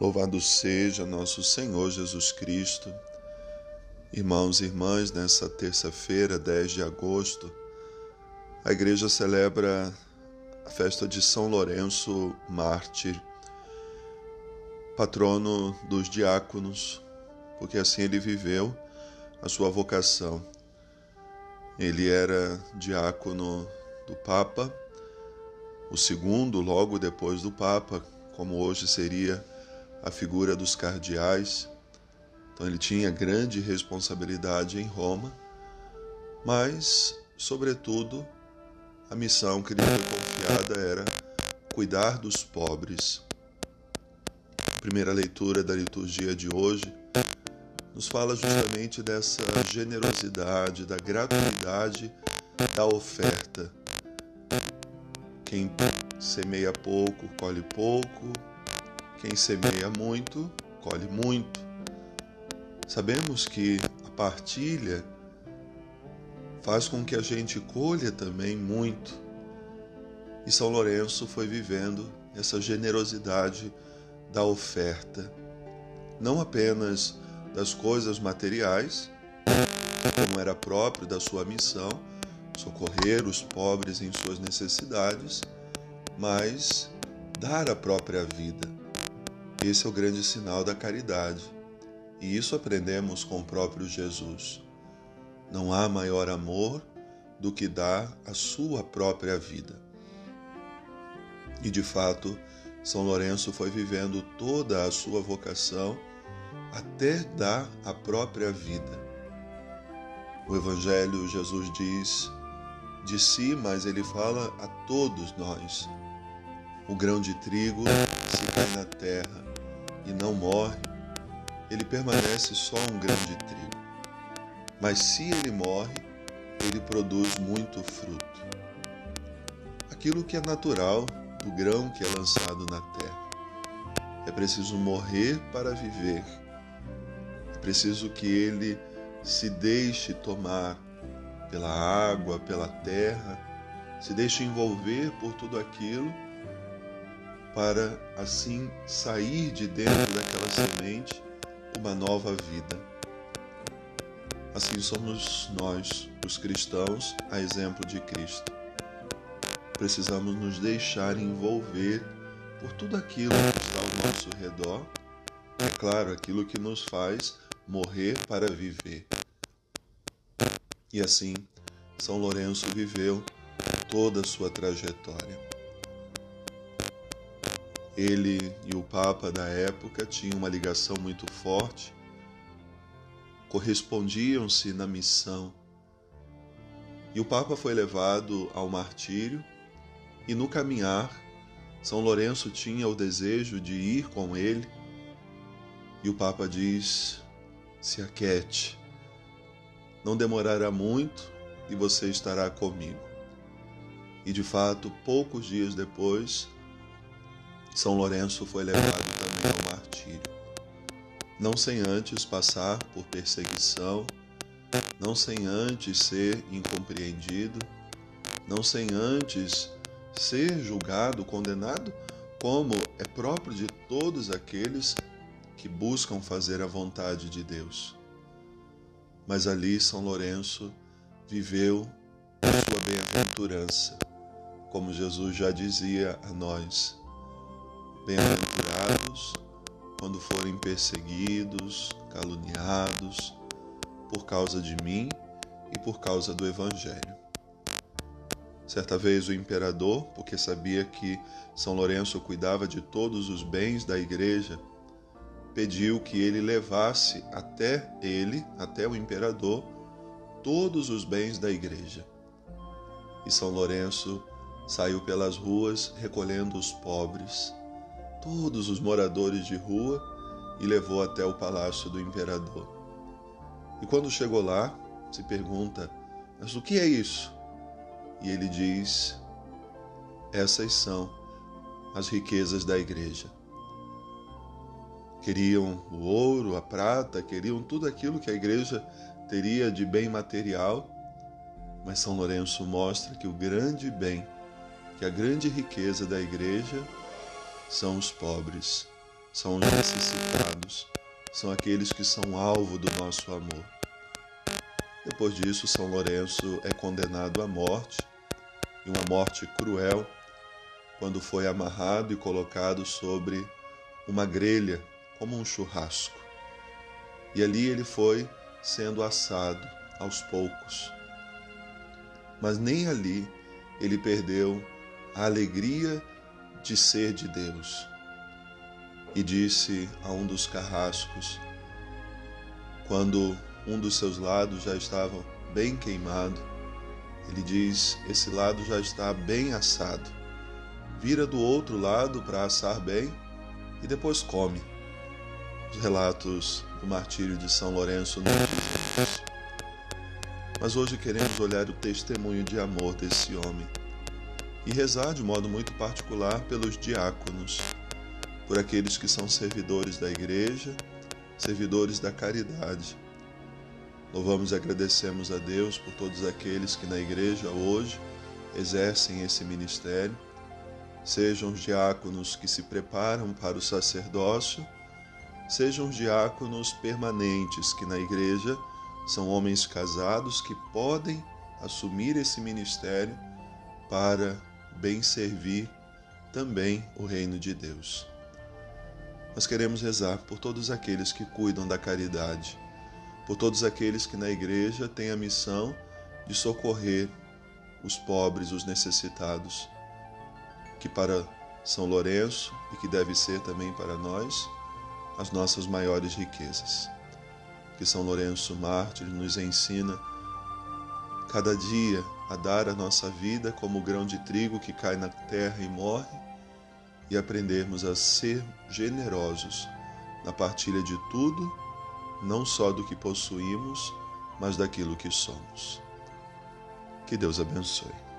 Louvado seja nosso Senhor Jesus Cristo. Irmãos e irmãs, nessa terça-feira, 10 de agosto, a igreja celebra a festa de São Lourenço Mártir, patrono dos diáconos, porque assim ele viveu a sua vocação. Ele era diácono do Papa, o segundo logo depois do Papa, como hoje seria a figura dos cardeais. Então ele tinha grande responsabilidade em Roma, mas, sobretudo, a missão que lhe foi confiada era cuidar dos pobres. A primeira leitura da liturgia de hoje nos fala justamente dessa generosidade, da gratuidade da oferta. Quem semeia pouco, colhe pouco, quem semeia muito, colhe muito. Sabemos que a partilha faz com que a gente colha também muito. E São Lourenço foi vivendo essa generosidade da oferta, não apenas das coisas materiais, como era próprio da sua missão, socorrer os pobres em suas necessidades, mas dar a própria vida esse é o grande sinal da caridade. E isso aprendemos com o próprio Jesus. Não há maior amor do que dar a sua própria vida. E de fato, São Lourenço foi vivendo toda a sua vocação até dar a própria vida. O Evangelho, Jesus diz de si, mas ele fala a todos nós. O grão de trigo se cai na terra e não morre, ele permanece só um grão de trigo. Mas se ele morre, ele produz muito fruto. Aquilo que é natural do grão que é lançado na terra. É preciso morrer para viver. É preciso que ele se deixe tomar pela água, pela terra, se deixe envolver por tudo aquilo para assim sair de dentro daquela semente uma nova vida. Assim somos nós, os cristãos, a exemplo de Cristo. Precisamos nos deixar envolver por tudo aquilo que está ao nosso redor, é claro, aquilo que nos faz morrer para viver. E assim, São Lourenço viveu toda a sua trajetória. Ele e o Papa da época tinham uma ligação muito forte, correspondiam-se na missão. E o Papa foi levado ao martírio, e no caminhar, São Lourenço tinha o desejo de ir com ele, e o Papa diz: se aquete, não demorará muito e você estará comigo. E de fato, poucos dias depois, são Lourenço foi levado também ao martírio, não sem antes passar por perseguição, não sem antes ser incompreendido, não sem antes ser julgado, condenado, como é próprio de todos aqueles que buscam fazer a vontade de Deus. Mas ali São Lourenço viveu a sua bem-aventurança, como Jesus já dizia a nós Bem-aventurados quando forem perseguidos, caluniados por causa de mim e por causa do Evangelho. Certa vez o imperador, porque sabia que São Lourenço cuidava de todos os bens da igreja, pediu que ele levasse até ele, até o imperador, todos os bens da igreja. E São Lourenço saiu pelas ruas recolhendo os pobres todos os moradores de rua e levou até o palácio do imperador. E quando chegou lá, se pergunta: Mas o que é isso? E ele diz: Essas são as riquezas da igreja. Queriam o ouro, a prata, queriam tudo aquilo que a igreja teria de bem material, mas São Lourenço mostra que o grande bem, que a grande riqueza da igreja são os pobres, são os necessitados, são aqueles que são alvo do nosso amor. Depois disso, São Lourenço é condenado à morte, e uma morte cruel, quando foi amarrado e colocado sobre uma grelha, como um churrasco. E ali ele foi sendo assado aos poucos. Mas nem ali ele perdeu a alegria de ser de Deus. E disse a um dos carrascos, quando um dos seus lados já estava bem queimado, ele diz: Esse lado já está bem assado. Vira do outro lado para assar bem e depois come. Os relatos do martírio de São Lourenço não dizem isso. Mas hoje queremos olhar o testemunho de amor desse homem e rezar de modo muito particular pelos diáconos, por aqueles que são servidores da igreja, servidores da caridade. Louvamos e agradecemos a Deus por todos aqueles que na igreja hoje exercem esse ministério, sejam os diáconos que se preparam para o sacerdócio, sejam os diáconos permanentes que na igreja são homens casados que podem assumir esse ministério para bem servir também o reino de Deus. Nós queremos rezar por todos aqueles que cuidam da caridade, por todos aqueles que na igreja têm a missão de socorrer os pobres, os necessitados, que para São Lourenço e que deve ser também para nós as nossas maiores riquezas. Que São Lourenço Mártir nos ensina cada dia a dar a nossa vida como o grão de trigo que cai na terra e morre, e aprendermos a ser generosos na partilha de tudo, não só do que possuímos, mas daquilo que somos. Que Deus abençoe.